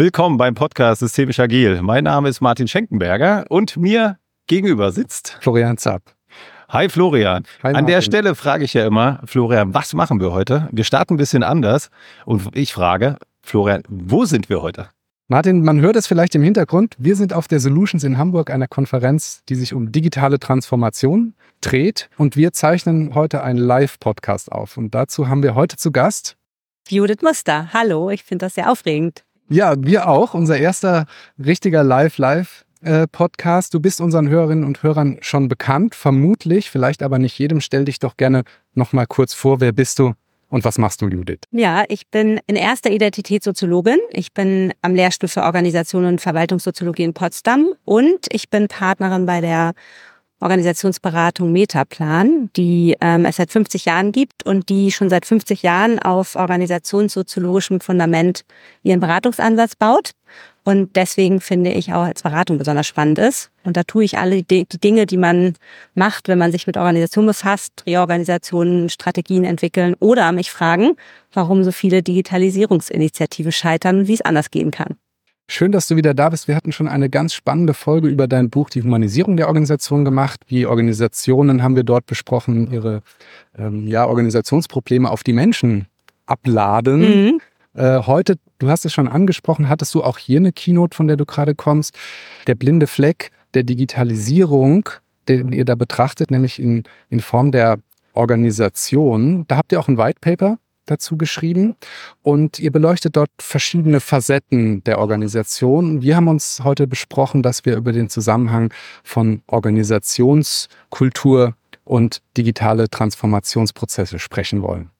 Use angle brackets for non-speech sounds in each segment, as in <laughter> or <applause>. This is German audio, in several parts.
Willkommen beim Podcast Systemisch Agil. Mein Name ist Martin Schenkenberger und mir gegenüber sitzt Florian Zapp. Hi Florian. Hi, An der. Stelle frage ich ja immer, Florian, was machen wir heute? Wir starten ein bisschen anders und ich frage, Florian, wo sind wir heute? Martin, man hört es vielleicht im Hintergrund. Wir sind auf der Solutions in Hamburg, einer Konferenz, die sich um digitale Transformation dreht. Und wir zeichnen heute einen Live-Podcast auf. Und dazu haben wir heute zu Gast. Judith Muster. Hallo, ich finde das sehr aufregend. Ja, wir auch. Unser erster richtiger Live-Live-Podcast. Du bist unseren Hörerinnen und Hörern schon bekannt, vermutlich, vielleicht aber nicht jedem. Stell dich doch gerne nochmal kurz vor. Wer bist du und was machst du, Judith? Ja, ich bin in erster Identität Soziologin. Ich bin am Lehrstuhl für Organisation und Verwaltungssoziologie in Potsdam und ich bin Partnerin bei der Organisationsberatung Metaplan, die ähm, es seit 50 Jahren gibt und die schon seit 50 Jahren auf organisationssoziologischem Fundament ihren Beratungsansatz baut. Und deswegen finde ich auch als Beratung besonders spannend ist. Und da tue ich alle die Dinge, die man macht, wenn man sich mit Organisation befasst, Reorganisationen, Strategien entwickeln oder mich fragen, warum so viele Digitalisierungsinitiativen scheitern und wie es anders gehen kann. Schön, dass du wieder da bist. Wir hatten schon eine ganz spannende Folge über dein Buch Die Humanisierung der Organisation gemacht. Wie Organisationen haben wir dort besprochen, ihre ähm, ja, Organisationsprobleme auf die Menschen abladen. Mhm. Äh, heute, du hast es schon angesprochen, hattest du auch hier eine Keynote, von der du gerade kommst. Der blinde Fleck der Digitalisierung, den ihr da betrachtet, nämlich in, in Form der Organisation. Da habt ihr auch ein White Paper dazu geschrieben und ihr beleuchtet dort verschiedene Facetten der Organisation. Wir haben uns heute besprochen, dass wir über den Zusammenhang von Organisationskultur und digitale Transformationsprozesse sprechen wollen.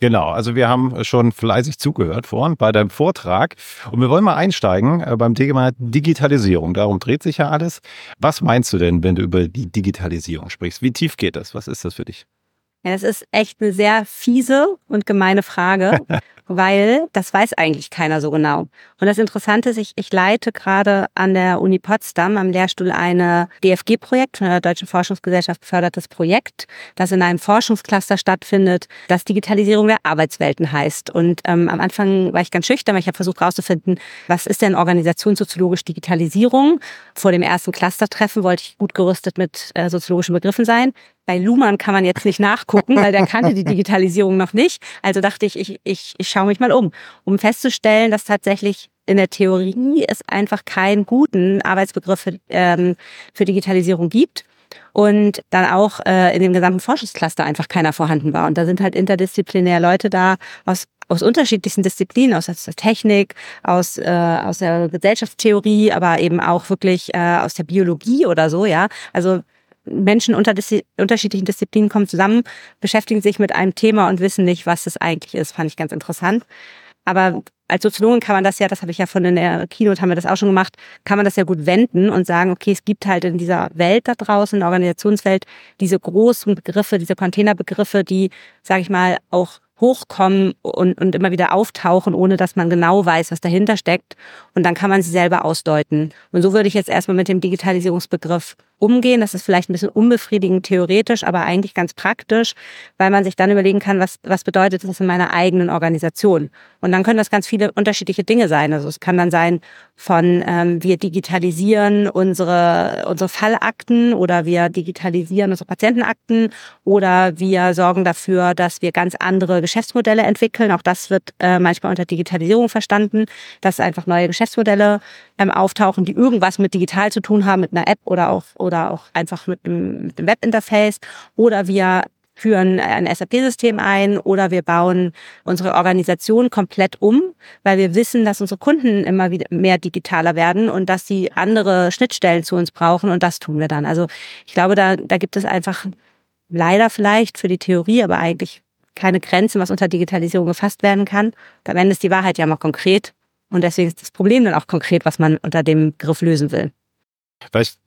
Genau, also wir haben schon fleißig zugehört vorhin bei deinem Vortrag und wir wollen mal einsteigen äh, beim Thema Digitalisierung. Darum dreht sich ja alles. Was meinst du denn, wenn du über die Digitalisierung sprichst? Wie tief geht das? Was ist das für dich? Ja, das ist echt eine sehr fiese und gemeine Frage, <laughs> weil das weiß eigentlich keiner so genau. Und das Interessante ist, ich, ich leite gerade an der Uni Potsdam am Lehrstuhl eine DFG-Projekt von der Deutschen Forschungsgesellschaft gefördertes Projekt, das in einem Forschungscluster stattfindet, das Digitalisierung der Arbeitswelten heißt. Und ähm, am Anfang war ich ganz schüchtern, weil ich habe versucht herauszufinden, was ist denn organisationssoziologisch Digitalisierung? Vor dem ersten Clustertreffen wollte ich gut gerüstet mit äh, soziologischen Begriffen sein. Bei Luhmann kann man jetzt nicht nachgucken, weil der kannte die Digitalisierung noch nicht. Also dachte ich, ich, ich, ich schaue mich mal um, um festzustellen, dass tatsächlich in der Theorie es einfach keinen guten Arbeitsbegriff für, ähm, für Digitalisierung gibt und dann auch äh, in dem gesamten Forschungscluster einfach keiner vorhanden war. Und da sind halt interdisziplinär Leute da aus aus unterschiedlichsten Disziplinen, aus der Technik, aus, äh, aus der Gesellschaftstheorie, aber eben auch wirklich äh, aus der Biologie oder so, ja. Also Menschen unter diszi unterschiedlichen Disziplinen kommen zusammen, beschäftigen sich mit einem Thema und wissen nicht, was es eigentlich ist. Fand ich ganz interessant. Aber als Soziologin kann man das ja, das habe ich ja von in der Keynote haben wir das auch schon gemacht, kann man das ja gut wenden und sagen, okay, es gibt halt in dieser Welt da draußen, in der Organisationswelt, diese großen Begriffe, diese Containerbegriffe, die, sage ich mal, auch hochkommen und, und immer wieder auftauchen, ohne dass man genau weiß, was dahinter steckt. Und dann kann man sie selber ausdeuten. Und so würde ich jetzt erstmal mit dem Digitalisierungsbegriff umgehen. Das ist vielleicht ein bisschen unbefriedigend theoretisch, aber eigentlich ganz praktisch, weil man sich dann überlegen kann, was, was bedeutet das in meiner eigenen Organisation. Und dann können das ganz viele unterschiedliche Dinge sein. Also es kann dann sein von, ähm, wir digitalisieren unsere, unsere Fallakten oder wir digitalisieren unsere Patientenakten oder wir sorgen dafür, dass wir ganz andere Geschäftsmodelle entwickeln. Auch das wird äh, manchmal unter Digitalisierung verstanden, dass einfach neue Geschäftsmodelle ähm, auftauchen, die irgendwas mit digital zu tun haben, mit einer App oder auch oder auch einfach mit dem, mit dem Webinterface oder wir führen ein SAP-System ein oder wir bauen unsere Organisation komplett um, weil wir wissen, dass unsere Kunden immer wieder mehr digitaler werden und dass sie andere Schnittstellen zu uns brauchen und das tun wir dann. Also ich glaube, da, da gibt es einfach leider vielleicht für die Theorie, aber eigentlich keine Grenzen, was unter Digitalisierung gefasst werden kann. Am Ende ist die Wahrheit ja mal konkret und deswegen ist das Problem dann auch konkret, was man unter dem Begriff lösen will. Vielleicht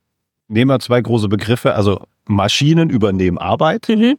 nehmen wir zwei große Begriffe. Also Maschinen übernehmen Arbeit Mhm.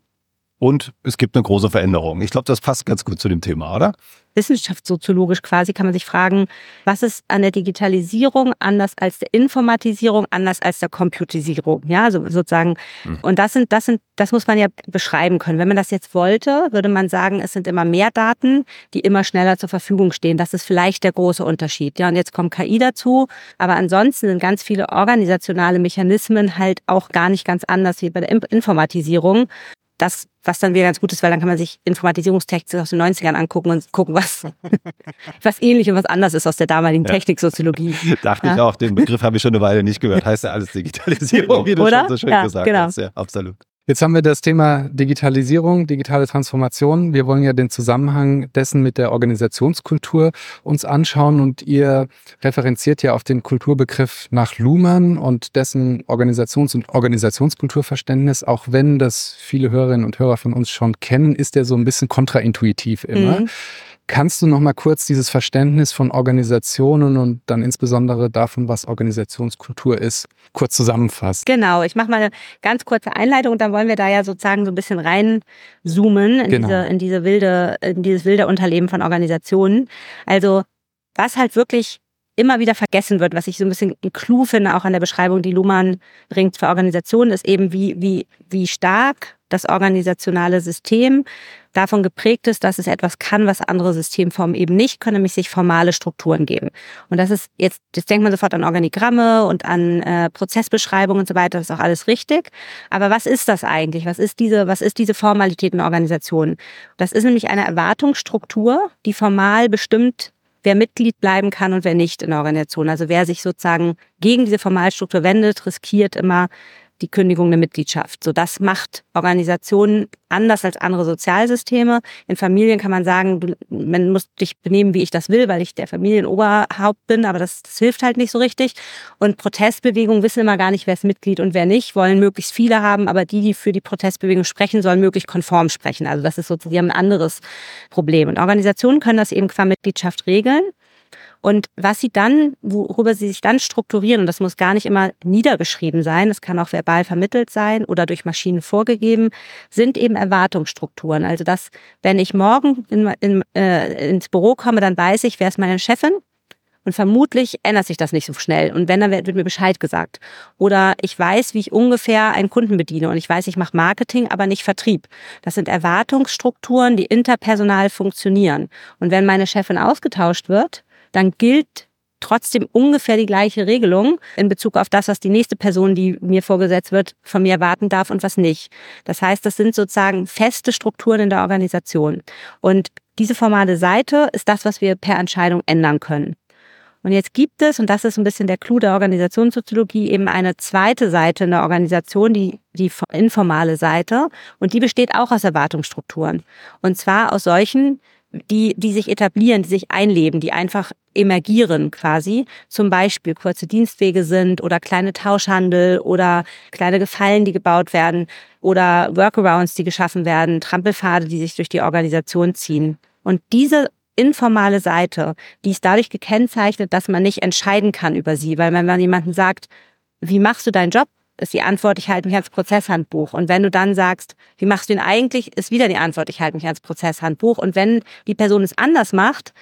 Und es gibt eine große Veränderung. Ich glaube, das passt ganz gut zu dem Thema, oder? wissenschaftssoziologisch quasi kann man sich fragen, was ist an der Digitalisierung anders als der Informatisierung, anders als der Computisierung, ja, also sozusagen. Mhm. Und das sind, das sind, das muss man ja beschreiben können. Wenn man das jetzt wollte, würde man sagen, es sind immer mehr Daten, die immer schneller zur Verfügung stehen. Das ist vielleicht der große Unterschied. Ja, und jetzt kommt KI dazu, aber ansonsten sind ganz viele organisationale Mechanismen halt auch gar nicht ganz anders wie bei der Informatisierung das, was dann wieder ganz gut ist, weil dann kann man sich Informatisierungstexte aus den 90ern angucken und gucken, was, <laughs> was ähnlich und was anders ist aus der damaligen ja. Techniksoziologie. <laughs> Dachte ja. ich auch, den Begriff habe ich schon eine Weile nicht gehört. Heißt ja alles Digitalisierung, <laughs> wie du Oder? schon so schön ja, gesagt genau. hast. Ja, absolut. Jetzt haben wir das Thema Digitalisierung, digitale Transformation. Wir wollen ja den Zusammenhang dessen mit der Organisationskultur uns anschauen und ihr referenziert ja auf den Kulturbegriff nach Luhmann und dessen Organisations- und Organisationskulturverständnis. Auch wenn das viele Hörerinnen und Hörer von uns schon kennen, ist der so ein bisschen kontraintuitiv immer. Mhm. Kannst du noch mal kurz dieses Verständnis von Organisationen und dann insbesondere davon, was Organisationskultur ist, kurz zusammenfassen? Genau, ich mache mal eine ganz kurze Einleitung und dann wollen wir da ja sozusagen so ein bisschen reinzoomen in genau. diese in diese wilde in dieses wilde Unterleben von Organisationen. Also was halt wirklich immer wieder vergessen wird, was ich so ein bisschen ein Clou finde, auch an der Beschreibung, die Luhmann bringt für Organisationen, ist eben, wie, wie, wie stark das organisationale System davon geprägt ist, dass es etwas kann, was andere Systemformen eben nicht können, nämlich sich formale Strukturen geben. Und das ist jetzt, jetzt denkt man sofort an Organigramme und an äh, Prozessbeschreibungen und so weiter, das ist auch alles richtig. Aber was ist das eigentlich? Was ist diese, was ist diese Formalität in Organisationen? Das ist nämlich eine Erwartungsstruktur, die formal bestimmt wer Mitglied bleiben kann und wer nicht in der Organisation. Also wer sich sozusagen gegen diese Formalstruktur wendet, riskiert immer die Kündigung der Mitgliedschaft. So, das macht Organisationen anders als andere Sozialsysteme. In Familien kann man sagen, du, man muss dich benehmen, wie ich das will, weil ich der Familienoberhaupt bin, aber das, das hilft halt nicht so richtig. Und Protestbewegungen wissen immer gar nicht, wer ist Mitglied und wer nicht, wollen möglichst viele haben, aber die, die für die Protestbewegung sprechen, sollen möglichst konform sprechen. Also das ist sozusagen ein anderes Problem. Und Organisationen können das eben qua Mitgliedschaft regeln. Und was sie dann, worüber sie sich dann strukturieren, und das muss gar nicht immer niedergeschrieben sein, es kann auch verbal vermittelt sein oder durch Maschinen vorgegeben, sind eben Erwartungsstrukturen. Also dass, wenn ich morgen in, in, äh, ins Büro komme, dann weiß ich, wer ist meine Chefin, und vermutlich ändert sich das nicht so schnell. Und wenn, dann wird mir Bescheid gesagt. Oder ich weiß, wie ich ungefähr einen Kunden bediene. Und ich weiß, ich mache Marketing, aber nicht Vertrieb. Das sind Erwartungsstrukturen, die interpersonal funktionieren. Und wenn meine Chefin ausgetauscht wird, dann gilt trotzdem ungefähr die gleiche Regelung in Bezug auf das, was die nächste Person, die mir vorgesetzt wird, von mir erwarten darf und was nicht. Das heißt, das sind sozusagen feste Strukturen in der Organisation. Und diese formale Seite ist das, was wir per Entscheidung ändern können. Und jetzt gibt es, und das ist ein bisschen der Clou der Organisationssoziologie, eben eine zweite Seite in der Organisation, die, die informale Seite. Und die besteht auch aus Erwartungsstrukturen. Und zwar aus solchen, die, die sich etablieren, die sich einleben, die einfach emergieren quasi. Zum Beispiel kurze Dienstwege sind oder kleine Tauschhandel oder kleine Gefallen, die gebaut werden oder Workarounds, die geschaffen werden, Trampelpfade, die sich durch die Organisation ziehen. Und diese informale Seite, die ist dadurch gekennzeichnet, dass man nicht entscheiden kann über sie, weil wenn man jemanden sagt, wie machst du deinen Job? Ist die Antwort, ich halte mich ans Prozesshandbuch. Und wenn du dann sagst, wie machst du ihn eigentlich, ist wieder die Antwort, ich halte mich ans Prozesshandbuch. Und wenn die Person es anders macht,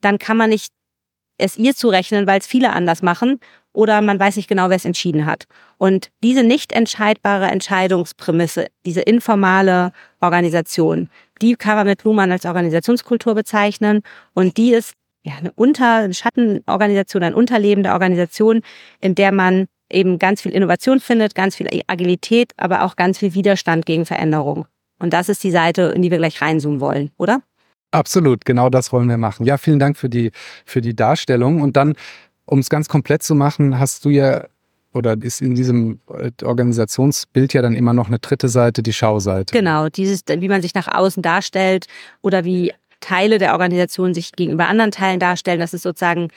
dann kann man nicht es ihr zurechnen, weil es viele anders machen oder man weiß nicht genau, wer es entschieden hat. Und diese nicht entscheidbare Entscheidungsprämisse, diese informale Organisation, die kann man mit Luhmann als Organisationskultur bezeichnen und die ist ja eine Unter eine Schattenorganisation, ein Unterleben der Organisation, in der man eben ganz viel Innovation findet, ganz viel Agilität, aber auch ganz viel Widerstand gegen Veränderung. Und das ist die Seite, in die wir gleich reinzoomen wollen, oder? Absolut, genau das wollen wir machen. Ja, vielen Dank für die, für die Darstellung. Und dann, um es ganz komplett zu machen, hast du ja oder ist in diesem äh, Organisationsbild ja dann immer noch eine dritte Seite, die Schauseite. Genau, dieses, wie man sich nach außen darstellt oder wie Teile der Organisation sich gegenüber anderen Teilen darstellen. Das ist sozusagen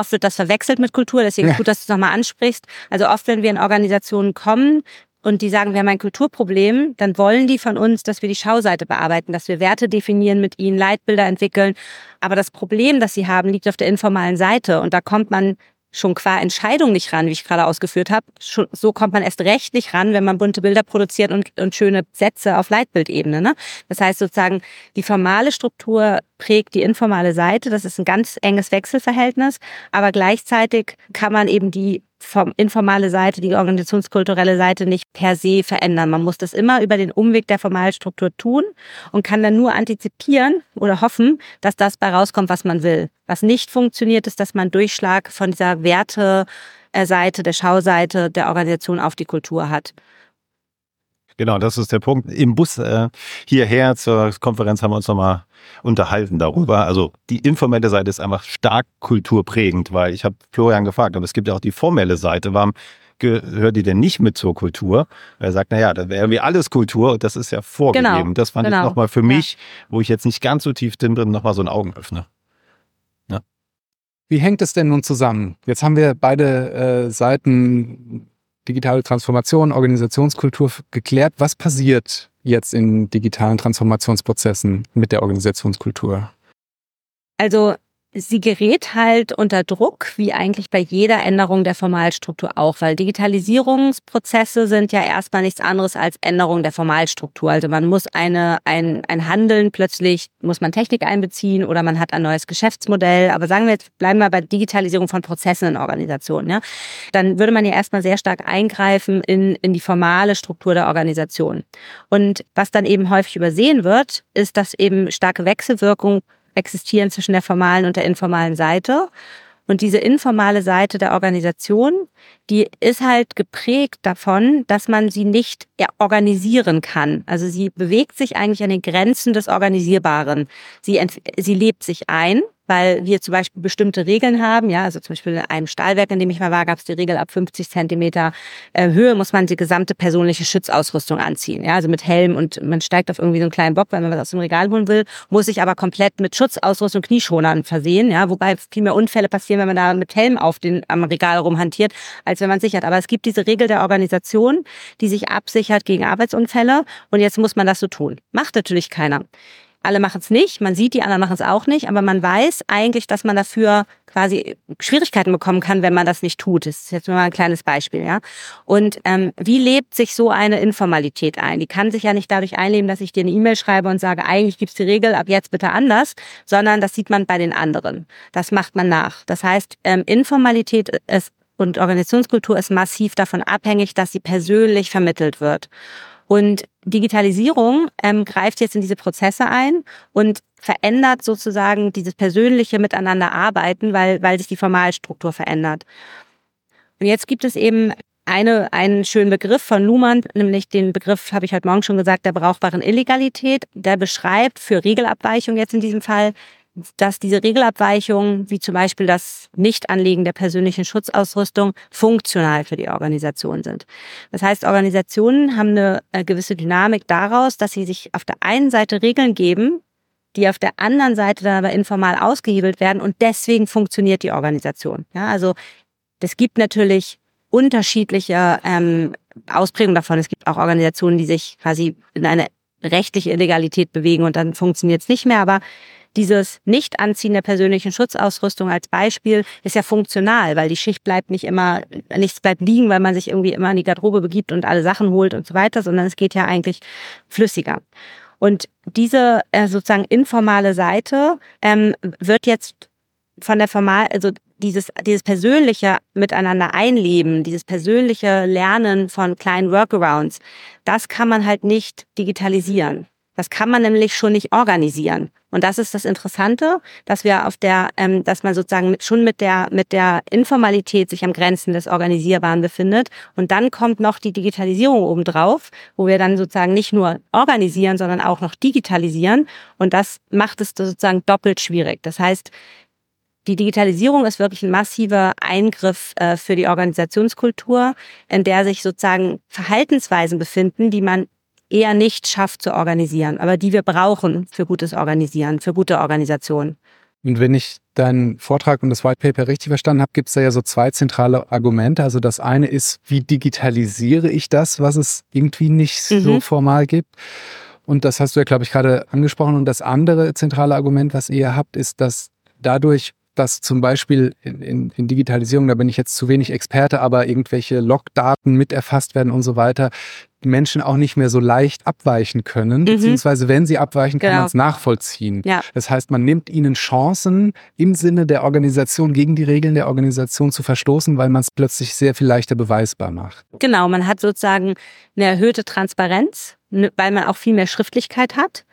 Oft wird das verwechselt mit Kultur, deswegen ja. gut, dass du es nochmal ansprichst. Also oft, wenn wir in Organisationen kommen und die sagen, wir haben ein Kulturproblem, dann wollen die von uns, dass wir die Schauseite bearbeiten, dass wir Werte definieren mit ihnen, Leitbilder entwickeln. Aber das Problem, das sie haben, liegt auf der informalen Seite und da kommt man schon qua Entscheidung nicht ran, wie ich gerade ausgeführt habe. So kommt man erst recht nicht ran, wenn man bunte Bilder produziert und, und schöne Sätze auf Leitbildebene. Ne? Das heißt sozusagen, die formale Struktur prägt die informale Seite. Das ist ein ganz enges Wechselverhältnis. Aber gleichzeitig kann man eben die informale Seite, die organisationskulturelle Seite nicht per se verändern. Man muss das immer über den Umweg der Formalstruktur tun und kann dann nur antizipieren oder hoffen, dass das bei rauskommt, was man will. Was nicht funktioniert, ist, dass man Durchschlag von dieser Werteseite, der Schauseite der Organisation auf die Kultur hat. Genau, das ist der Punkt. Im Bus äh, hierher zur Konferenz haben wir uns nochmal unterhalten darüber. Also die informelle Seite ist einfach stark kulturprägend, weil ich habe Florian gefragt, aber es gibt ja auch die formelle Seite. Warum gehört die denn nicht mit zur Kultur? Er sagt, naja, da wäre irgendwie alles Kultur und das ist ja vorgegeben. Genau, das fand genau. ich nochmal für mich, ja. wo ich jetzt nicht ganz so tief drin bin, nochmal so ein Augenöffner. Ja. Wie hängt es denn nun zusammen? Jetzt haben wir beide äh, Seiten digitale Transformation, Organisationskultur geklärt. Was passiert jetzt in digitalen Transformationsprozessen mit der Organisationskultur? Also sie gerät halt unter Druck, wie eigentlich bei jeder Änderung der Formalstruktur auch, weil Digitalisierungsprozesse sind ja erstmal nichts anderes als Änderung der Formalstruktur. Also man muss eine, ein, ein Handeln plötzlich, muss man Technik einbeziehen oder man hat ein neues Geschäftsmodell. Aber sagen wir jetzt, bleiben wir bei Digitalisierung von Prozessen in Organisationen, ja. Dann würde man ja erstmal sehr stark eingreifen in, in die formale Struktur der Organisation. Und was dann eben häufig übersehen wird, ist, dass eben starke Wechselwirkung existieren zwischen der formalen und der informalen Seite. Und diese informale Seite der Organisation, die ist halt geprägt davon, dass man sie nicht organisieren kann. Also sie bewegt sich eigentlich an den Grenzen des Organisierbaren. Sie, sie lebt sich ein weil wir zum Beispiel bestimmte Regeln haben. Ja, also zum Beispiel in einem Stahlwerk, in dem ich mal war, gab es die Regel, ab 50 Zentimeter äh, Höhe muss man die gesamte persönliche Schutzausrüstung anziehen. Ja, also mit Helm und man steigt auf irgendwie so einen kleinen Bock, weil man was aus dem Regal holen will, muss sich aber komplett mit Schutzausrüstung, Knieschonern versehen. Ja, wobei viel mehr Unfälle passieren, wenn man da mit Helm auf den am Regal rumhantiert, als wenn man sichert. Aber es gibt diese Regel der Organisation, die sich absichert gegen Arbeitsunfälle und jetzt muss man das so tun. Macht natürlich keiner. Alle machen es nicht, man sieht, die anderen machen es auch nicht, aber man weiß eigentlich, dass man dafür quasi Schwierigkeiten bekommen kann, wenn man das nicht tut. Das ist jetzt mal ein kleines Beispiel, ja. Und ähm, wie lebt sich so eine Informalität ein? Die kann sich ja nicht dadurch einleben, dass ich dir eine E-Mail schreibe und sage, eigentlich gibt's die Regel, ab jetzt bitte anders, sondern das sieht man bei den anderen. Das macht man nach. Das heißt, ähm, Informalität ist und Organisationskultur ist massiv davon abhängig, dass sie persönlich vermittelt wird. Und Digitalisierung ähm, greift jetzt in diese Prozesse ein und verändert sozusagen dieses persönliche Miteinander arbeiten, weil, weil sich die Formalstruktur verändert. Und jetzt gibt es eben eine, einen schönen Begriff von Luhmann, nämlich den Begriff, habe ich heute Morgen schon gesagt, der brauchbaren Illegalität. Der beschreibt für Regelabweichung jetzt in diesem Fall dass diese Regelabweichungen, wie zum Beispiel das Nichtanlegen der persönlichen Schutzausrüstung, funktional für die Organisation sind. Das heißt, Organisationen haben eine gewisse Dynamik daraus, dass sie sich auf der einen Seite Regeln geben, die auf der anderen Seite dann aber informal ausgehebelt werden und deswegen funktioniert die Organisation. Ja, also es gibt natürlich unterschiedliche ähm, Ausprägungen davon. Es gibt auch Organisationen, die sich quasi in eine rechtliche Illegalität bewegen und dann funktioniert es nicht mehr. Aber dieses Nicht-Anziehen der persönlichen Schutzausrüstung als Beispiel ist ja funktional, weil die Schicht bleibt nicht immer, nichts bleibt liegen, weil man sich irgendwie immer in die Garderobe begibt und alle Sachen holt und so weiter, sondern es geht ja eigentlich flüssiger. Und diese äh, sozusagen informale Seite ähm, wird jetzt von der formal, also dieses, dieses persönliche Miteinander einleben, dieses persönliche Lernen von kleinen Workarounds, das kann man halt nicht digitalisieren. Das kann man nämlich schon nicht organisieren. Und das ist das Interessante, dass wir auf der, ähm, dass man sozusagen mit, schon mit der mit der Informalität sich am Grenzen des Organisierbaren befindet. Und dann kommt noch die Digitalisierung obendrauf, wo wir dann sozusagen nicht nur organisieren, sondern auch noch digitalisieren. Und das macht es sozusagen doppelt schwierig. Das heißt, die Digitalisierung ist wirklich ein massiver Eingriff äh, für die Organisationskultur, in der sich sozusagen Verhaltensweisen befinden, die man eher nicht schafft zu organisieren, aber die wir brauchen für gutes Organisieren, für gute Organisation. Und wenn ich deinen Vortrag und das White Paper richtig verstanden habe, gibt es da ja so zwei zentrale Argumente. Also das eine ist, wie digitalisiere ich das, was es irgendwie nicht mhm. so formal gibt? Und das hast du ja, glaube ich, gerade angesprochen. Und das andere zentrale Argument, was ihr habt, ist, dass dadurch dass zum Beispiel in, in, in Digitalisierung, da bin ich jetzt zu wenig Experte, aber irgendwelche Logdaten mit erfasst werden und so weiter, Menschen auch nicht mehr so leicht abweichen können, mhm. beziehungsweise wenn sie abweichen, kann genau. man es nachvollziehen. Ja. Das heißt, man nimmt ihnen Chancen im Sinne der Organisation gegen die Regeln der Organisation zu verstoßen, weil man es plötzlich sehr viel leichter beweisbar macht. Genau, man hat sozusagen eine erhöhte Transparenz Ne, weil man auch viel mehr Schriftlichkeit hat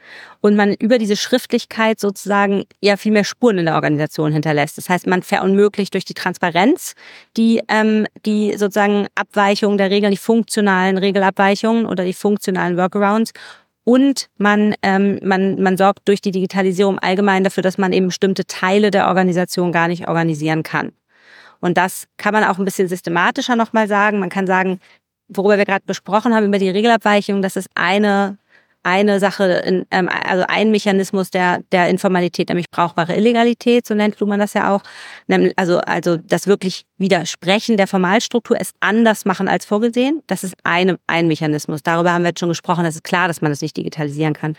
und man über diese Schriftlichkeit sozusagen ja viel mehr Spuren in der Organisation hinterlässt. Das heißt, man verunmöglicht durch die Transparenz die, ähm, die sozusagen Abweichungen der Regeln, die funktionalen Regelabweichungen oder die funktionalen Workarounds und man, ähm, man, man sorgt durch die Digitalisierung allgemein dafür, dass man eben bestimmte Teile der Organisation gar nicht organisieren kann. Und das kann man auch ein bisschen systematischer nochmal sagen. Man kann sagen, worüber wir gerade besprochen haben, über die Regelabweichung, das ist eine, eine Sache, ähm, also ein Mechanismus der, der Informalität, nämlich brauchbare Illegalität, so nennt man das ja auch. Also, also das wirklich Widersprechen der Formalstruktur, es anders machen als vorgesehen, das ist eine, ein Mechanismus. Darüber haben wir jetzt schon gesprochen, das ist klar, dass man das nicht digitalisieren kann.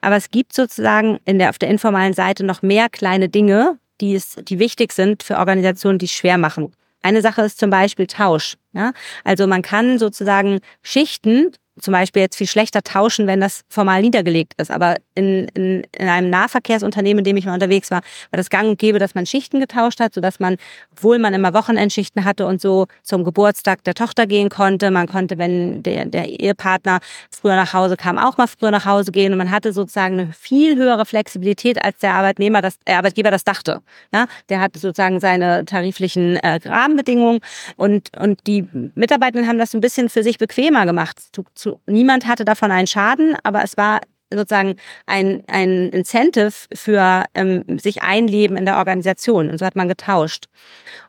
Aber es gibt sozusagen in der, auf der informellen Seite noch mehr kleine Dinge, die, es, die wichtig sind für Organisationen, die es schwer machen. Eine Sache ist zum Beispiel Tausch. Ja? Also man kann sozusagen Schichten zum Beispiel jetzt viel schlechter tauschen, wenn das formal niedergelegt ist. Aber in, in, in einem Nahverkehrsunternehmen, in dem ich mal unterwegs war, war das gang und gäbe, dass man Schichten getauscht hat, sodass man, obwohl man immer Wochenendschichten hatte und so zum Geburtstag der Tochter gehen konnte, man konnte, wenn der, der Ehepartner früher nach Hause kam, auch mal früher nach Hause gehen und man hatte sozusagen eine viel höhere Flexibilität, als der Arbeitnehmer, das, der Arbeitgeber das dachte. Ja, der hatte sozusagen seine tariflichen äh, Rahmenbedingungen und, und die Mitarbeitenden haben das ein bisschen für sich bequemer gemacht. Zu, zu, niemand hatte davon einen Schaden, aber es war sozusagen ein, ein Incentive für ähm, sich einleben in der Organisation. Und so hat man getauscht.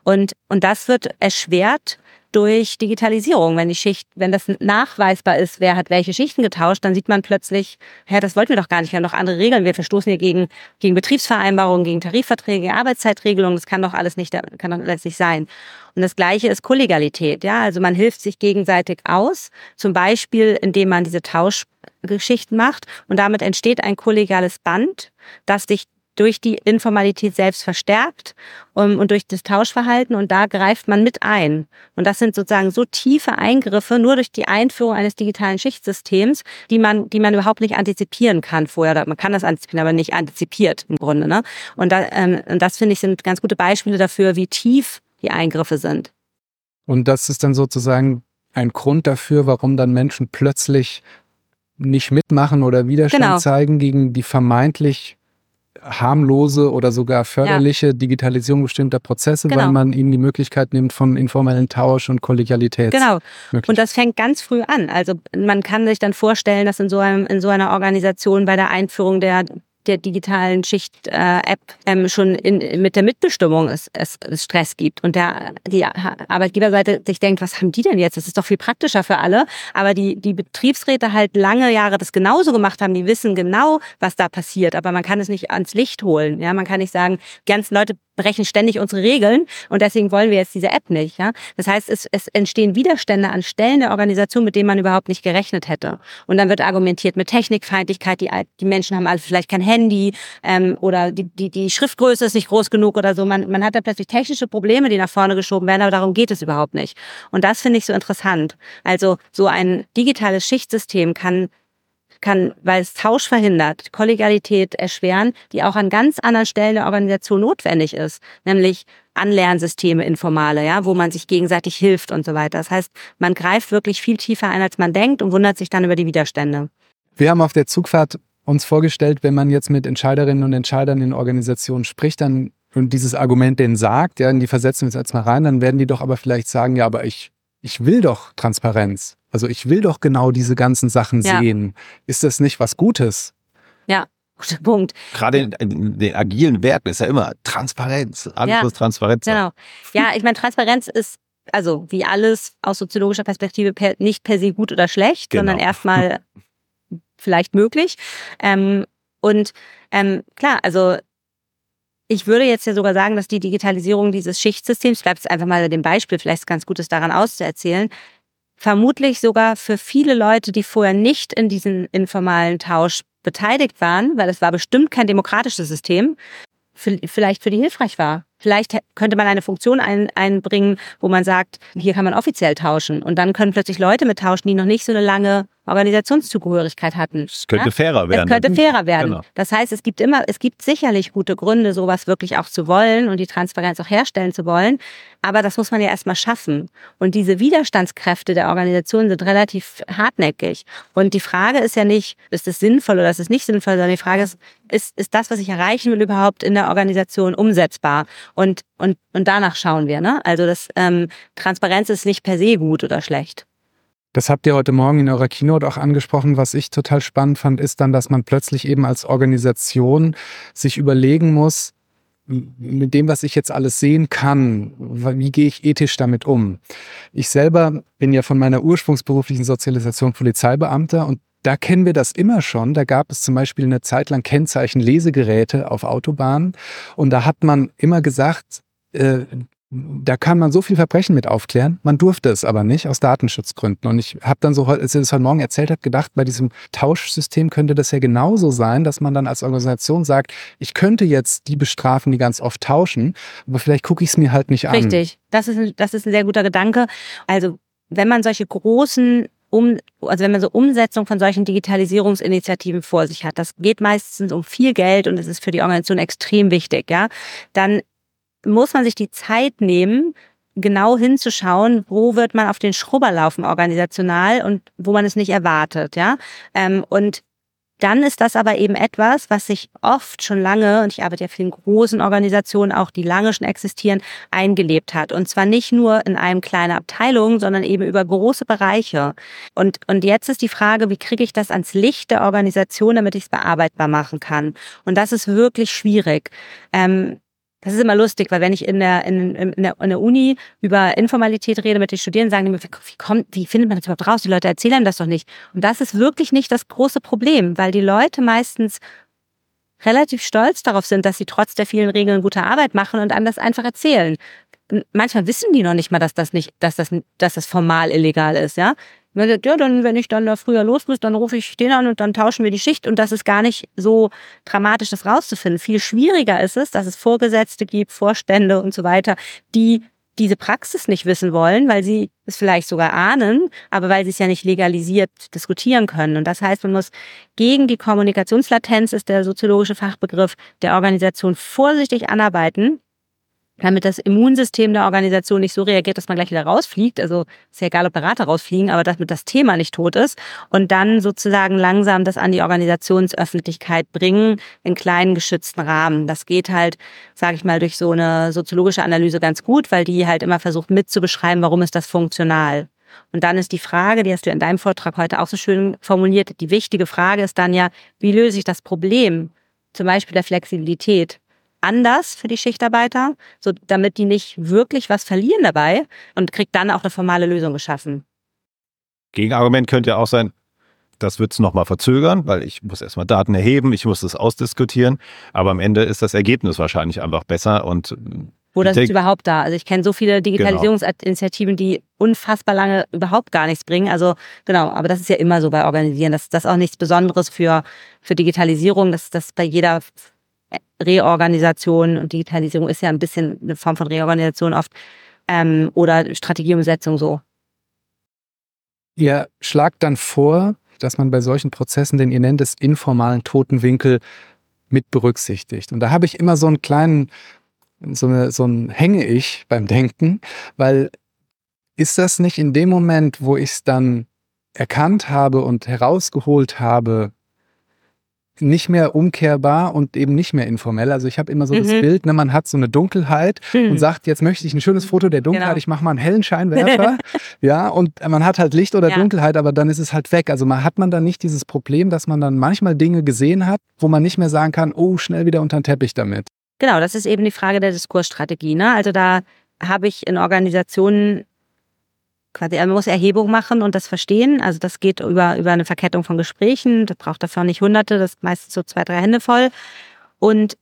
Und, und das wird erschwert durch Digitalisierung. Wenn die Schicht, wenn das nachweisbar ist, wer hat welche Schichten getauscht, dann sieht man plötzlich, ja, das wollten wir doch gar nicht, wir haben doch andere Regeln. Wir verstoßen hier gegen, gegen Betriebsvereinbarungen, gegen Tarifverträge, gegen Arbeitszeitregelungen. Das kann doch alles nicht, kann doch letztlich sein. Und das Gleiche ist Kollegialität. Ja, also man hilft sich gegenseitig aus. Zum Beispiel, indem man diese Tauschgeschichten macht. Und damit entsteht ein kollegiales Band, das dich durch die Informalität selbst verstärkt um, ähm, und durch das Tauschverhalten und da greift man mit ein. Und das sind sozusagen so tiefe Eingriffe nur durch die Einführung eines digitalen Schichtsystems, die man, die man überhaupt nicht antizipieren kann vorher. Man kann das antizipieren, aber nicht antizipiert im Grunde. Ne? Und, da, ähm, und das finde ich sind ganz gute Beispiele dafür, wie tief die Eingriffe sind. Und das ist dann sozusagen ein Grund dafür, warum dann Menschen plötzlich nicht mitmachen oder Widerstand genau. zeigen gegen die vermeintlich harmlose oder sogar förderliche ja. Digitalisierung bestimmter Prozesse, genau. weil man ihnen die Möglichkeit nimmt von informellen Tausch und Kollegialität. Genau. Und das fängt ganz früh an. Also man kann sich dann vorstellen, dass in so, einem, in so einer Organisation bei der Einführung der der digitalen Schicht-App ähm, schon in, mit der Mitbestimmung es, es, es Stress gibt und der die Arbeitgeberseite sich denkt, was haben die denn jetzt? Das ist doch viel praktischer für alle. Aber die, die Betriebsräte halt lange Jahre das genauso gemacht haben, die wissen genau, was da passiert, aber man kann es nicht ans Licht holen. Ja, man kann nicht sagen, die Leute brechen ständig unsere Regeln und deswegen wollen wir jetzt diese App nicht. Ja? Das heißt, es, es entstehen Widerstände an Stellen der Organisation, mit denen man überhaupt nicht gerechnet hätte. Und dann wird argumentiert mit Technikfeindlichkeit, die, die Menschen haben alle vielleicht kein Handy ähm, oder die, die, die Schriftgröße ist nicht groß genug oder so. Man, man hat da plötzlich technische Probleme, die nach vorne geschoben werden, aber darum geht es überhaupt nicht. Und das finde ich so interessant. Also so ein digitales Schichtsystem kann kann, weil es Tausch verhindert, Kollegialität erschweren, die auch an ganz anderen Stellen der Organisation notwendig ist, nämlich Anlernsysteme, informale, ja, wo man sich gegenseitig hilft und so weiter. Das heißt, man greift wirklich viel tiefer ein, als man denkt und wundert sich dann über die Widerstände. Wir haben auf der Zugfahrt uns vorgestellt, wenn man jetzt mit Entscheiderinnen und Entscheidern in Organisationen spricht, dann und dieses Argument denen sagt, ja, die versetzen wir jetzt mal rein, dann werden die doch aber vielleicht sagen, ja, aber ich, ich will doch Transparenz. Also ich will doch genau diese ganzen Sachen ja. sehen. Ist das nicht was Gutes? Ja, guter Punkt. Gerade in, in, den agilen Werten ist ja immer Transparenz. Alles ja, muss Transparenz sein. Genau. Ja, ich meine, Transparenz ist also wie alles aus soziologischer Perspektive per, nicht per se gut oder schlecht, genau. sondern erstmal <laughs> vielleicht möglich. Ähm, und ähm, klar, also ich würde jetzt ja sogar sagen, dass die Digitalisierung dieses Schichtsystems, ich bleibe jetzt einfach mal dem Beispiel, vielleicht ist ganz Gutes daran auszuerzählen, vermutlich sogar für viele Leute, die vorher nicht in diesen informalen Tausch beteiligt waren, weil es war bestimmt kein demokratisches System, vielleicht für die hilfreich war. Vielleicht könnte man eine Funktion ein, einbringen, wo man sagt, hier kann man offiziell tauschen. Und dann können plötzlich Leute mittauschen, die noch nicht so eine lange Organisationszugehörigkeit hatten. Es könnte ja? fairer werden. Es könnte fairer werden. Genau. Das heißt, es gibt immer, es gibt sicherlich gute Gründe, sowas wirklich auch zu wollen und die Transparenz auch herstellen zu wollen. Aber das muss man ja erstmal schaffen. Und diese Widerstandskräfte der Organisation sind relativ hartnäckig. Und die Frage ist ja nicht, ist es sinnvoll oder ist es nicht sinnvoll, sondern die Frage ist, ist, ist das, was ich erreichen will, überhaupt in der Organisation umsetzbar? Und, und, und danach schauen wir. Ne? Also das ähm, Transparenz ist nicht per se gut oder schlecht. Das habt ihr heute Morgen in eurer Keynote auch angesprochen. Was ich total spannend fand, ist dann, dass man plötzlich eben als Organisation sich überlegen muss, mit dem, was ich jetzt alles sehen kann, wie gehe ich ethisch damit um? Ich selber bin ja von meiner ursprungsberuflichen Sozialisation Polizeibeamter und da kennen wir das immer schon. Da gab es zum Beispiel eine Zeit lang Kennzeichen-Lesegeräte auf Autobahnen und da hat man immer gesagt, äh, da kann man so viel Verbrechen mit aufklären. Man durfte es aber nicht aus Datenschutzgründen. Und ich habe dann so, als ich das heute Morgen erzählt habe, gedacht, bei diesem Tauschsystem könnte das ja genauso sein, dass man dann als Organisation sagt, ich könnte jetzt die bestrafen, die ganz oft tauschen, aber vielleicht gucke ich es mir halt nicht an. Richtig, das ist, das ist ein sehr guter Gedanke. Also wenn man solche großen um, also wenn man so Umsetzung von solchen Digitalisierungsinitiativen vor sich hat, das geht meistens um viel Geld und es ist für die Organisation extrem wichtig, ja, dann muss man sich die Zeit nehmen, genau hinzuschauen, wo wird man auf den Schrubber laufen organisational und wo man es nicht erwartet, ja. Ähm, und dann ist das aber eben etwas, was sich oft schon lange, und ich arbeite ja für den großen Organisationen auch, die lange schon existieren, eingelebt hat. Und zwar nicht nur in einem kleinen Abteilung, sondern eben über große Bereiche. Und, und jetzt ist die Frage, wie kriege ich das ans Licht der Organisation, damit ich es bearbeitbar machen kann? Und das ist wirklich schwierig. Ähm, das ist immer lustig, weil wenn ich in der, in, in, der, in der Uni über Informalität rede mit den Studierenden, sagen die mir, wie, kommt, wie findet man das überhaupt raus? Die Leute erzählen das doch nicht. Und das ist wirklich nicht das große Problem, weil die Leute meistens relativ stolz darauf sind, dass sie trotz der vielen Regeln gute Arbeit machen und einem das einfach erzählen. Manchmal wissen die noch nicht mal, dass das nicht, dass das, dass das formal illegal ist, ja. Sagt, ja, dann, wenn ich dann da früher los muss, dann rufe ich den an und dann tauschen wir die Schicht. Und das ist gar nicht so dramatisch, das rauszufinden. Viel schwieriger ist es, dass es Vorgesetzte gibt, Vorstände und so weiter, die diese Praxis nicht wissen wollen, weil sie es vielleicht sogar ahnen, aber weil sie es ja nicht legalisiert diskutieren können. Und das heißt, man muss gegen die Kommunikationslatenz, ist der soziologische Fachbegriff, der Organisation vorsichtig anarbeiten damit das Immunsystem der Organisation nicht so reagiert, dass man gleich wieder rausfliegt. Also ist ja egal, ob Berater rausfliegen, aber damit das Thema nicht tot ist. Und dann sozusagen langsam das an die Organisationsöffentlichkeit bringen, in kleinen geschützten Rahmen. Das geht halt, sage ich mal, durch so eine soziologische Analyse ganz gut, weil die halt immer versucht mitzubeschreiben, warum ist das funktional. Und dann ist die Frage, die hast du in deinem Vortrag heute auch so schön formuliert, die wichtige Frage ist dann ja, wie löse ich das Problem? Zum Beispiel der Flexibilität anders für die Schichtarbeiter, so damit die nicht wirklich was verlieren dabei und kriegt dann auch eine formale Lösung geschaffen. Gegenargument könnte ja auch sein, das wird es nochmal verzögern, weil ich muss erstmal Daten erheben, ich muss das ausdiskutieren, aber am Ende ist das Ergebnis wahrscheinlich einfach besser und wo das ist überhaupt da. Also ich kenne so viele Digitalisierungsinitiativen, die unfassbar lange überhaupt gar nichts bringen. Also genau, aber das ist ja immer so bei Organisieren. Das, das ist auch nichts Besonderes für, für Digitalisierung. Das, das bei jeder Reorganisation und Digitalisierung ist ja ein bisschen eine Form von Reorganisation oft ähm, oder Strategieumsetzung so. Ihr schlagt dann vor, dass man bei solchen Prozessen den, ihr nennt es, informalen Totenwinkel mit berücksichtigt. Und da habe ich immer so einen kleinen, so, eine, so ein Hänge-Ich beim Denken, weil ist das nicht in dem Moment, wo ich es dann erkannt habe und herausgeholt habe, nicht mehr umkehrbar und eben nicht mehr informell. Also ich habe immer so mhm. das Bild, ne, man hat so eine Dunkelheit mhm. und sagt, jetzt möchte ich ein schönes Foto der Dunkelheit, genau. ich mache mal einen hellen Scheinwerfer. <laughs> ja, und man hat halt Licht oder ja. Dunkelheit, aber dann ist es halt weg. Also man hat man dann nicht dieses Problem, dass man dann manchmal Dinge gesehen hat, wo man nicht mehr sagen kann, oh, schnell wieder unter den Teppich damit. Genau, das ist eben die Frage der Diskursstrategie. Ne? Also da habe ich in Organisationen quasi, man muss Erhebung machen und das verstehen. Also das geht über, über eine Verkettung von Gesprächen. Das braucht dafür nicht hunderte, das ist meistens so zwei, drei Hände voll. Und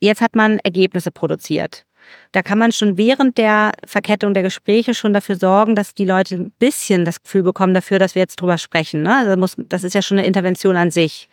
jetzt hat man Ergebnisse produziert. Da kann man schon während der Verkettung der Gespräche schon dafür sorgen, dass die Leute ein bisschen das Gefühl bekommen dafür, dass wir jetzt drüber sprechen. Ne? Also muss, das ist ja schon eine Intervention an sich.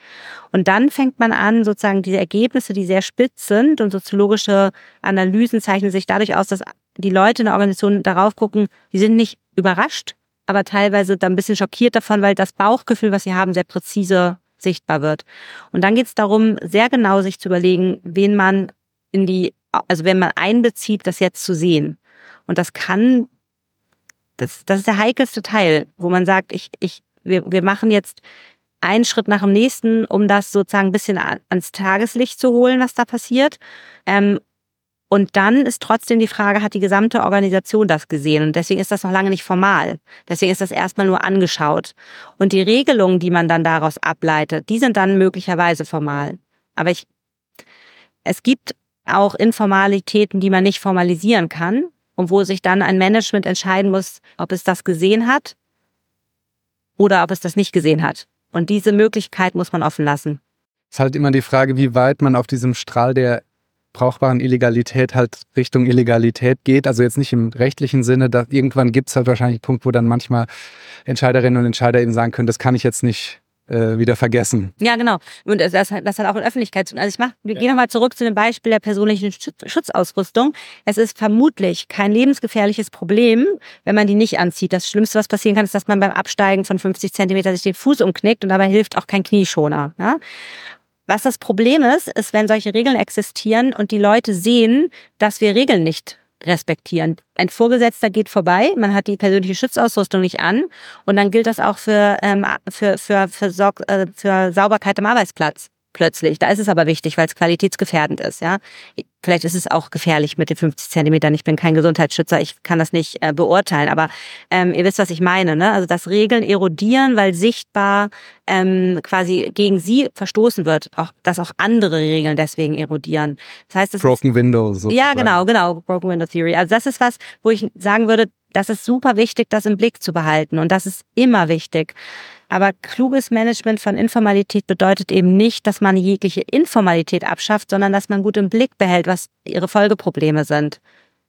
Und dann fängt man an, sozusagen diese Ergebnisse, die sehr spitz sind und soziologische Analysen zeichnen sich dadurch aus, dass die Leute in der Organisation darauf gucken, die sind nicht überrascht, aber teilweise dann ein bisschen schockiert davon, weil das Bauchgefühl, was sie haben, sehr präzise sichtbar wird. Und dann geht es darum, sehr genau sich zu überlegen, wen man in die, also wenn man einbezieht, das jetzt zu sehen. Und das kann, das, das ist der heikelste Teil, wo man sagt, ich, ich, wir, wir machen jetzt einen Schritt nach dem nächsten, um das sozusagen ein bisschen ans Tageslicht zu holen, was da passiert. Ähm, und dann ist trotzdem die Frage, hat die gesamte Organisation das gesehen? Und deswegen ist das noch lange nicht formal. Deswegen ist das erstmal nur angeschaut. Und die Regelungen, die man dann daraus ableitet, die sind dann möglicherweise formal. Aber ich, es gibt auch Informalitäten, die man nicht formalisieren kann und wo sich dann ein Management entscheiden muss, ob es das gesehen hat oder ob es das nicht gesehen hat. Und diese Möglichkeit muss man offen lassen. Es ist halt immer die Frage, wie weit man auf diesem Strahl der brauchbaren Illegalität halt Richtung Illegalität geht. Also jetzt nicht im rechtlichen Sinne, da irgendwann gibt es halt wahrscheinlich einen Punkt, wo dann manchmal Entscheiderinnen und Entscheider eben sagen können, das kann ich jetzt nicht äh, wieder vergessen. Ja, genau. Und das, das, das hat auch in Öffentlichkeit zu tun. Also ich mach, wir ja. gehen nochmal zurück zu dem Beispiel der persönlichen Schutzausrüstung. Es ist vermutlich kein lebensgefährliches Problem, wenn man die nicht anzieht. Das Schlimmste, was passieren kann, ist, dass man beim Absteigen von 50 Zentimeter sich den Fuß umknickt und dabei hilft auch kein Knieschoner. Ja? Was das Problem ist, ist, wenn solche Regeln existieren und die Leute sehen, dass wir Regeln nicht respektieren. Ein Vorgesetzter geht vorbei, man hat die persönliche Schutzausrüstung nicht an und dann gilt das auch für, ähm, für, für, für, Sorg äh, für Sauberkeit am Arbeitsplatz plötzlich. Da ist es aber wichtig, weil es qualitätsgefährdend ist. Ja, vielleicht ist es auch gefährlich mit den 50 Zentimetern. Ich bin kein Gesundheitsschützer, ich kann das nicht äh, beurteilen. Aber ähm, ihr wisst, was ich meine. Ne? Also dass Regeln erodieren, weil sichtbar ähm, quasi gegen sie verstoßen wird. Auch dass auch andere Regeln deswegen erodieren. Das heißt, das Broken ist, Window. Sozusagen. Ja, genau, genau. Broken Window Theory. Also das ist was, wo ich sagen würde, das ist super wichtig, das im Blick zu behalten. Und das ist immer wichtig. Aber kluges Management von Informalität bedeutet eben nicht, dass man jegliche Informalität abschafft, sondern dass man gut im Blick behält, was ihre Folgeprobleme sind.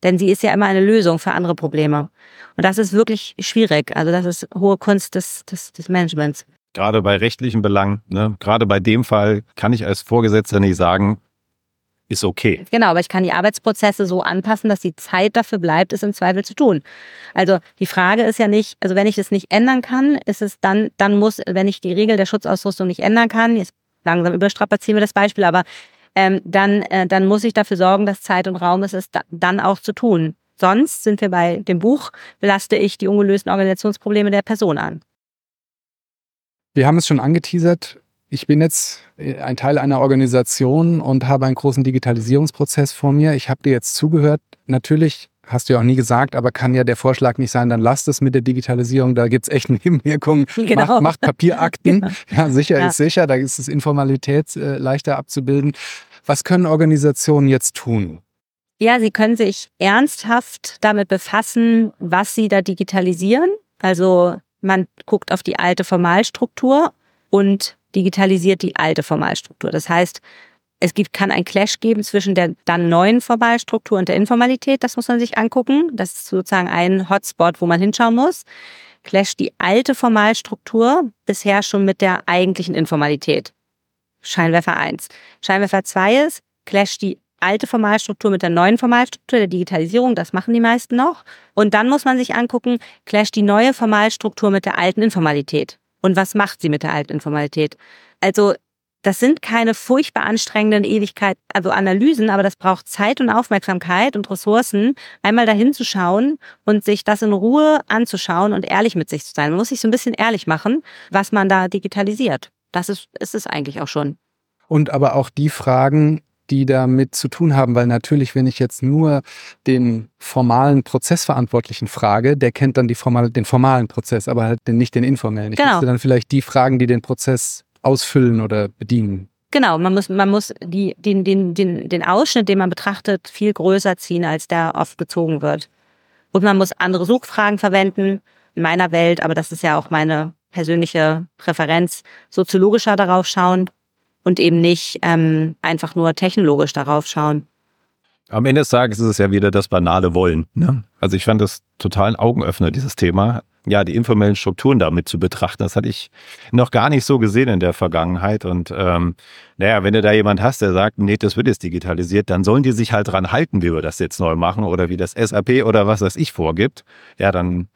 Denn sie ist ja immer eine Lösung für andere Probleme. Und das ist wirklich schwierig. Also das ist hohe Kunst des, des, des Managements. Gerade bei rechtlichen Belangen, ne? gerade bei dem Fall kann ich als Vorgesetzter nicht sagen, ist okay. Genau, aber ich kann die Arbeitsprozesse so anpassen, dass die Zeit dafür bleibt, es im Zweifel zu tun. Also die Frage ist ja nicht, also wenn ich es nicht ändern kann, ist es dann, dann muss, wenn ich die Regel der Schutzausrüstung nicht ändern kann, jetzt langsam überstrapazieren wir das Beispiel, aber ähm, dann, äh, dann muss ich dafür sorgen, dass Zeit und Raum ist, es da, dann auch zu tun. Sonst sind wir bei dem Buch, belaste ich die ungelösten Organisationsprobleme der Person an. Wir haben es schon angeteasert, ich bin jetzt äh, ein Teil einer Organisation und habe einen großen Digitalisierungsprozess vor mir. Ich habe dir jetzt zugehört. Natürlich hast du ja auch nie gesagt, aber kann ja der Vorschlag nicht sein, dann lasst es mit der Digitalisierung, da gibt es echt <laughs> Nebenwirkungen. <laughs> Genau. Macht, macht Papierakten. <laughs> genau. Ja, sicher ja. ist sicher, da ist es Informalität äh, leichter abzubilden. Was können Organisationen jetzt tun? Ja, sie können sich ernsthaft damit befassen, was sie da digitalisieren. Also man guckt auf die alte Formalstruktur und digitalisiert die alte Formalstruktur. Das heißt, es gibt, kann ein Clash geben zwischen der dann neuen Formalstruktur und der Informalität. Das muss man sich angucken. Das ist sozusagen ein Hotspot, wo man hinschauen muss. Clash die alte Formalstruktur bisher schon mit der eigentlichen Informalität. Scheinwerfer 1. Scheinwerfer 2 ist, clash die alte Formalstruktur mit der neuen Formalstruktur der Digitalisierung. Das machen die meisten noch. Und dann muss man sich angucken, clash die neue Formalstruktur mit der alten Informalität. Und was macht sie mit der alten Informalität? Also das sind keine furchtbar anstrengenden Ewigkeit, also Analysen, aber das braucht Zeit und Aufmerksamkeit und Ressourcen, einmal dahin zu schauen und sich das in Ruhe anzuschauen und ehrlich mit sich zu sein. Man muss sich so ein bisschen ehrlich machen, was man da digitalisiert. Das ist, ist es eigentlich auch schon. Und aber auch die Fragen, die damit zu tun haben, weil natürlich, wenn ich jetzt nur den formalen Prozessverantwortlichen frage, der kennt dann die formal, den formalen Prozess, aber halt den, nicht den informellen. Ich genau. müsste dann vielleicht die Fragen, die den Prozess ausfüllen oder bedienen. Genau, man muss, man muss die, den, den, den, den Ausschnitt, den man betrachtet, viel größer ziehen, als der oft gezogen wird. Und man muss andere Suchfragen verwenden in meiner Welt, aber das ist ja auch meine persönliche Präferenz, soziologischer darauf schauen und eben nicht ähm, einfach nur technologisch darauf schauen. Am Ende des Tages ist es ja wieder das banale Wollen. Ne? Also ich fand das total ein Augenöffner, dieses Thema. Ja, die informellen Strukturen damit zu betrachten, das hatte ich noch gar nicht so gesehen in der Vergangenheit. Und ähm, naja, wenn du da jemand hast, der sagt, nee, das wird jetzt digitalisiert, dann sollen die sich halt dran halten, wie wir das jetzt neu machen oder wie das SAP oder was das ich vorgibt. Ja, dann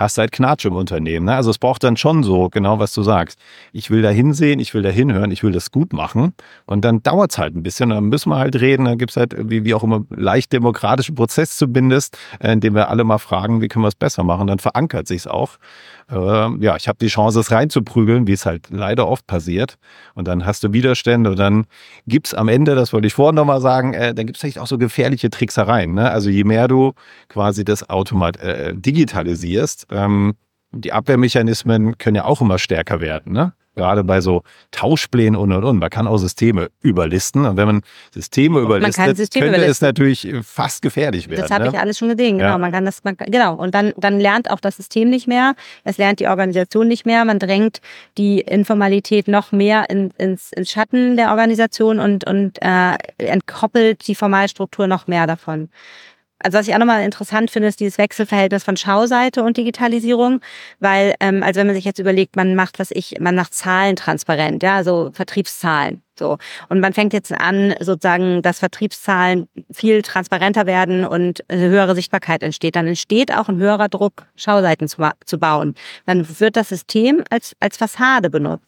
hast halt Knatsch im Unternehmen. Ne? Also es braucht dann schon so, genau was du sagst. Ich will da hinsehen, ich will da hinhören, ich will das gut machen. Und dann dauert es halt ein bisschen. Dann müssen wir halt reden. Dann gibt es halt, wie, wie auch immer, leicht demokratischen Prozess zumindest, äh, in dem wir alle mal fragen, wie können wir es besser machen. Dann verankert sich es auch äh, ja, ich habe die Chance, es reinzuprügeln, wie es halt leider oft passiert. Und dann hast du Widerstände und dann gibt's am Ende, das wollte ich vorhin nochmal sagen, äh, dann gibt's vielleicht auch so gefährliche Tricksereien. Ne? Also je mehr du quasi das Automat äh, digitalisierst, ähm, die Abwehrmechanismen können ja auch immer stärker werden. Ne? Gerade bei so Tauschplänen und und und. Man kann auch Systeme überlisten und wenn man Systeme man überlistet, Systeme könnte überlisten. es natürlich fast gefährlich werden. Das habe ne? ich alles schon gesehen, genau. Ja. Man kann das, man, genau. Und dann, dann lernt auch das System nicht mehr, es lernt die Organisation nicht mehr, man drängt die Informalität noch mehr in, ins, ins Schatten der Organisation und, und äh, entkoppelt die Formalstruktur noch mehr davon. Also was ich auch nochmal interessant finde, ist dieses Wechselverhältnis von Schauseite und Digitalisierung, weil ähm, also wenn man sich jetzt überlegt, man macht was ich, man macht Zahlen transparent, ja, also Vertriebszahlen, so und man fängt jetzt an sozusagen, dass Vertriebszahlen viel transparenter werden und eine höhere Sichtbarkeit entsteht, dann entsteht auch ein höherer Druck, Schauseiten zu, zu bauen. Dann wird das System als als Fassade benutzt.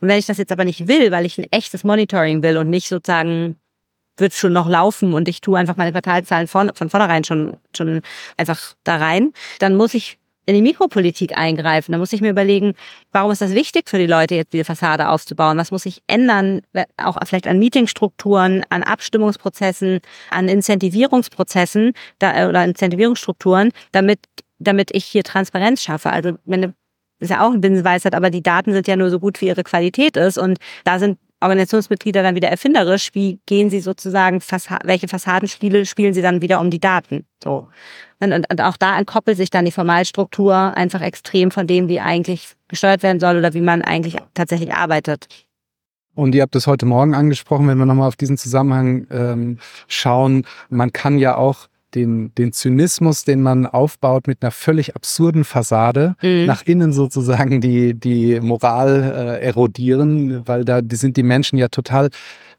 Und wenn ich das jetzt aber nicht will, weil ich ein echtes Monitoring will und nicht sozusagen wird schon noch laufen und ich tue einfach meine Quartalzahlen von, von vornherein schon, schon einfach da rein, dann muss ich in die Mikropolitik eingreifen. Da muss ich mir überlegen, warum ist das wichtig für die Leute, jetzt diese Fassade aufzubauen? Was muss sich ändern, auch vielleicht an Meetingstrukturen, an Abstimmungsprozessen, an Incentivierungsprozessen da, oder Incentivierungsstrukturen, damit, damit ich hier Transparenz schaffe. Also, wenn ist ja auch ein Binsenweisheit, aber die Daten sind ja nur so gut, wie ihre Qualität ist. Und da sind Organisationsmitglieder dann wieder erfinderisch. Wie gehen sie sozusagen, welche Fassadenspiele spielen sie dann wieder um die Daten? So. Und, und, auch da entkoppelt sich dann die Formalstruktur einfach extrem von dem, wie eigentlich gesteuert werden soll oder wie man eigentlich tatsächlich arbeitet. Und ihr habt es heute Morgen angesprochen, wenn wir nochmal auf diesen Zusammenhang ähm, schauen. Man kann ja auch den, den Zynismus, den man aufbaut mit einer völlig absurden Fassade, mhm. nach innen sozusagen die, die Moral äh, erodieren, weil da die sind die Menschen ja total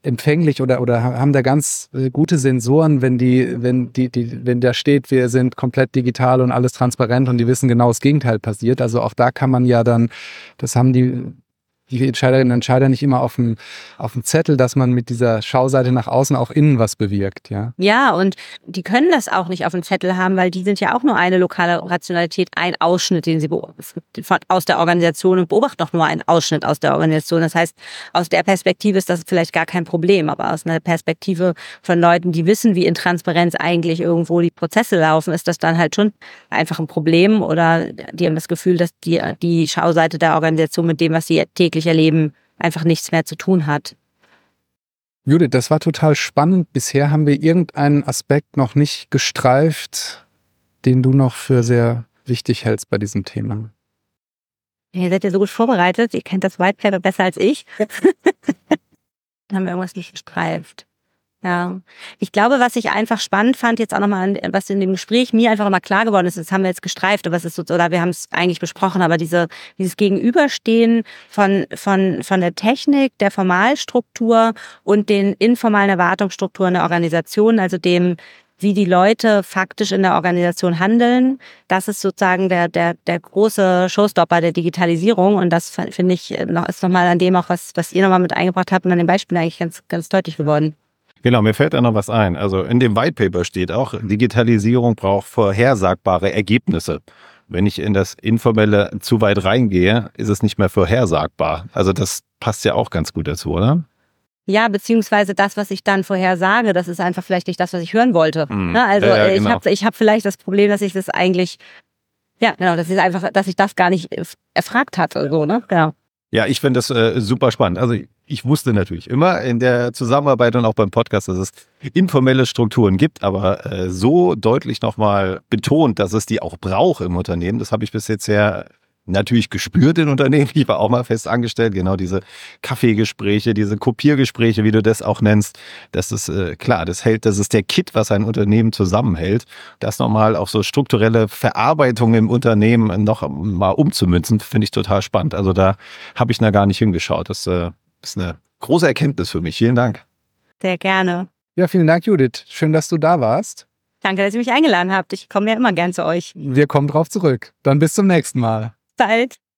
empfänglich oder, oder haben da ganz äh, gute Sensoren, wenn die, wenn die, die, wenn da steht, wir sind komplett digital und alles transparent und die wissen genau das Gegenteil passiert. Also auch da kann man ja dann, das haben die die Entscheiderinnen und Entscheider nicht immer auf dem, auf dem Zettel, dass man mit dieser Schauseite nach außen auch innen was bewirkt, ja. Ja, und die können das auch nicht auf dem Zettel haben, weil die sind ja auch nur eine lokale Rationalität, ein Ausschnitt, den sie aus der Organisation und beobachten auch nur einen Ausschnitt aus der Organisation. Das heißt, aus der Perspektive ist das vielleicht gar kein Problem, aber aus einer Perspektive von Leuten, die wissen, wie in Transparenz eigentlich irgendwo die Prozesse laufen, ist das dann halt schon einfach ein Problem oder die haben das Gefühl, dass die, die Schauseite der Organisation mit dem, was sie täglich tägliche Leben einfach nichts mehr zu tun hat. Judith, das war total spannend. Bisher haben wir irgendeinen Aspekt noch nicht gestreift, den du noch für sehr wichtig hältst bei diesem Thema. Ihr seid ja so gut vorbereitet, ihr kennt das White Paper besser als ich. <laughs> Dann haben wir irgendwas nicht gestreift. Ja, ich glaube, was ich einfach spannend fand, jetzt auch nochmal, was in dem Gespräch mir einfach nochmal klar geworden ist, das haben wir jetzt gestreift, aber es ist so, oder wir haben es eigentlich besprochen, aber diese, dieses Gegenüberstehen von, von, von der Technik, der Formalstruktur und den informalen Erwartungsstrukturen der Organisation, also dem, wie die Leute faktisch in der Organisation handeln. Das ist sozusagen der, der, der große Showstopper der Digitalisierung. Und das finde ich noch, ist nochmal an dem auch, was, was ihr nochmal mit eingebracht habt und an dem Beispiel eigentlich ganz, ganz deutlich geworden. Genau, mir fällt da noch was ein. Also in dem White Paper steht auch, Digitalisierung braucht vorhersagbare Ergebnisse. Wenn ich in das Informelle zu weit reingehe, ist es nicht mehr vorhersagbar. Also das passt ja auch ganz gut dazu, oder? Ja, beziehungsweise das, was ich dann vorher sage, das ist einfach vielleicht nicht das, was ich hören wollte. Mhm. Also ja, ja, genau. ich habe ich hab vielleicht das Problem, dass ich das eigentlich, ja, genau, das ist einfach, dass ich das gar nicht erfragt hatte. So, ne? Genau. Ja, ich finde das äh, super spannend. Also ich wusste natürlich immer in der Zusammenarbeit und auch beim Podcast, dass es informelle Strukturen gibt, aber äh, so deutlich nochmal betont, dass es die auch braucht im Unternehmen, das habe ich bis jetzt ja natürlich gespürt in Unternehmen. Ich war auch mal fest angestellt. Genau diese Kaffeegespräche, diese Kopiergespräche, wie du das auch nennst. Das ist äh, klar, das hält, das ist der Kit, was ein Unternehmen zusammenhält. Das nochmal auf so strukturelle Verarbeitung im Unternehmen noch mal umzumünzen, finde ich total spannend. Also da habe ich da gar nicht hingeschaut. Das äh, ist eine große Erkenntnis für mich. Vielen Dank. Sehr gerne. Ja, vielen Dank, Judith. Schön, dass du da warst. Danke, dass ihr mich eingeladen habt. Ich komme ja immer gern zu euch. Wir kommen drauf zurück. Dann bis zum nächsten Mal. Bald.